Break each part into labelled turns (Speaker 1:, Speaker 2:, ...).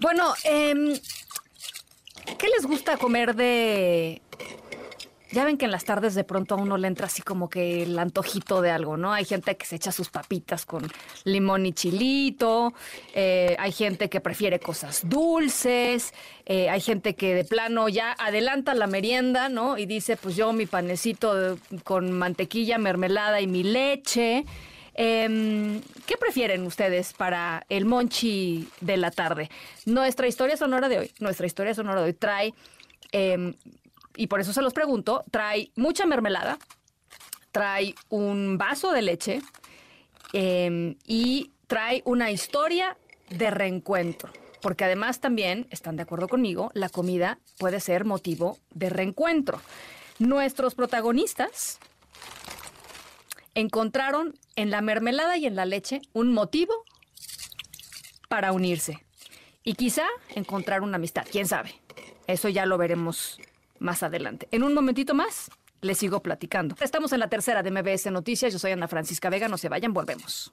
Speaker 1: Bueno, em, ¿qué les gusta comer de... Ya ven que en las tardes de pronto a uno le entra así como que el antojito de algo, ¿no? Hay gente que se echa sus papitas con limón y chilito, eh, hay gente que prefiere cosas dulces, eh, hay gente que de plano ya adelanta la merienda, ¿no? Y dice, pues yo mi panecito con mantequilla, mermelada y mi leche. Em, ¿Qué prefieren ustedes para el monchi de la tarde? Nuestra historia sonora de hoy, nuestra historia sonora de hoy trae, em, y por eso se los pregunto, trae mucha mermelada, trae un vaso de leche em, y trae una historia de reencuentro. Porque además también, están de acuerdo conmigo, la comida puede ser motivo de reencuentro. Nuestros protagonistas encontraron en la mermelada y en la leche un motivo para unirse. Y quizá encontrar una amistad, quién sabe. Eso ya lo veremos más adelante. En un momentito más les sigo platicando. Estamos en la tercera de MBS Noticias. Yo soy Ana Francisca Vega. No se vayan, volvemos.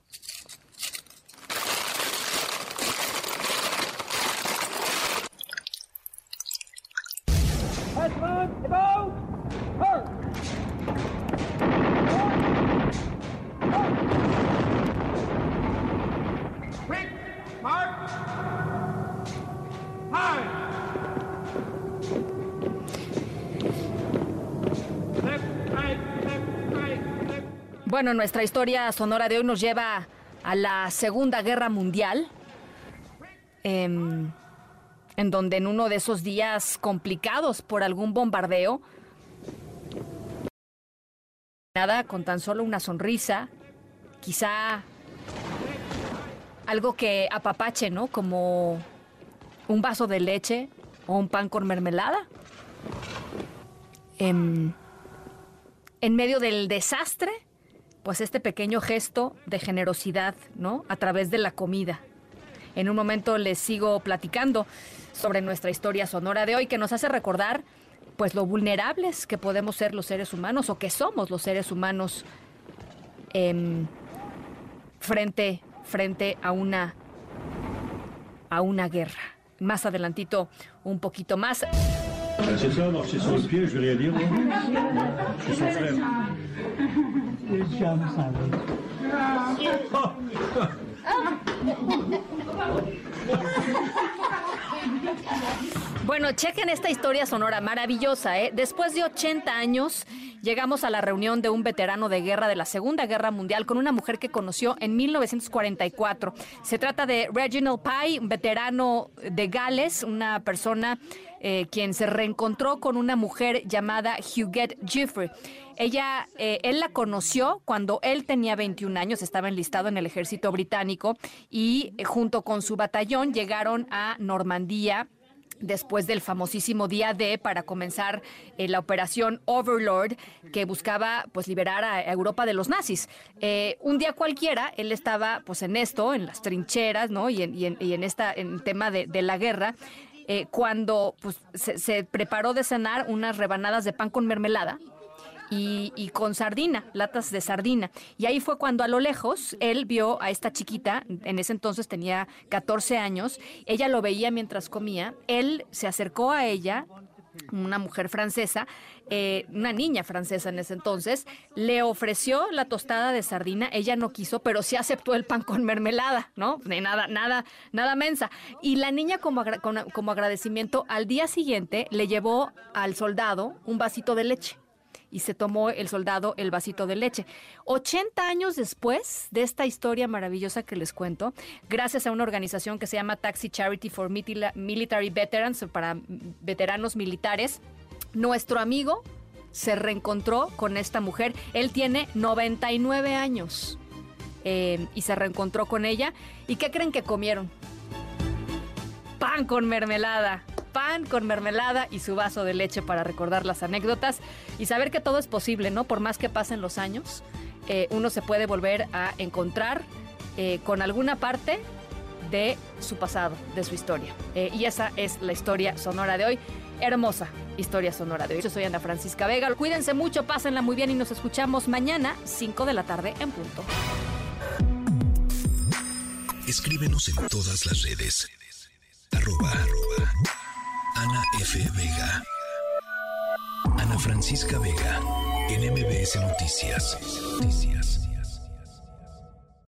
Speaker 1: Bueno, nuestra historia sonora de hoy nos lleva a la Segunda Guerra Mundial, em, en donde en uno de esos días complicados por algún bombardeo, nada, con tan solo una sonrisa, quizá algo que apapache, ¿no? Como un vaso de leche o un pan con mermelada. Em, en medio del desastre, pues este pequeño gesto de generosidad, ¿no? A través de la comida. En un momento les sigo platicando sobre nuestra historia sonora de hoy que nos hace recordar pues lo vulnerables que podemos ser los seres humanos o que somos los seres humanos em, frente frente a una a una guerra. Más adelantito un poquito más.
Speaker 2: C'est ça, marcher sur le pied, je vais rien dire. moi. Je suis son frère.
Speaker 1: Bueno, chequen esta historia sonora maravillosa, ¿eh? Después de 80 años, llegamos a la reunión de un veterano de guerra de la Segunda Guerra Mundial con una mujer que conoció en 1944. Se trata de Reginald Pye, un veterano de Gales, una persona eh, quien se reencontró con una mujer llamada Huguette Gifford. Ella, eh, él la conoció cuando él tenía 21 años, estaba enlistado en el ejército británico y eh, junto con su batallón llegaron a Normandía después del famosísimo día D para comenzar eh, la operación Overlord que buscaba pues liberar a Europa de los nazis. Eh, un día cualquiera él estaba pues en esto, en las trincheras, ¿no? Y en, y en, esta en tema de, la guerra. eh, cuando pues, se preparó de cenar unas rebanadas de pan con mermelada y, con sardina, latas de sardina. Y ahí fue cuando a lo lejos él vio a esta chiquita, en ese entonces tenía 14 años, ella lo veía mientras comía, él se acercó a ella, una mujer francesa, eh, una niña francesa en ese entonces, le ofreció la tostada de sardina, ella no quiso, pero sí aceptó el pan con mermelada, ¿no? De nada, nada, nada mensa. Y la niña como, como agradecimiento al día siguiente le llevó al soldado un vasito de leche y se tomó el soldado el vasito de leche. 80 años después de esta historia maravillosa que les cuento, gracias a una organización que se llama Taxi Charity for Military Veterans, para veteranos militares, nuestro amigo se reencontró con esta mujer. Él tiene 99 años eh, y se reencontró con ella. ¿Y qué creen que comieron? Pan con mermelada. Pan con mermelada y su vaso de leche para recordar las anécdotas y saber que todo es posible, ¿no? Por más que pasen los años, eh, uno se puede volver a encontrar eh, con alguna parte de su pasado, de su historia. Eh, y esa es la historia sonora de hoy. Hermosa historia sonora de hoy. Yo soy Ana Francisca Vega. Cuídense mucho, pásenla muy bien y nos escuchamos mañana, 5 de la tarde en punto.
Speaker 3: Escríbenos en todas las redes. Arroba, arroba F. Vega. Ana Francisca Vega. En Noticias. Noticias.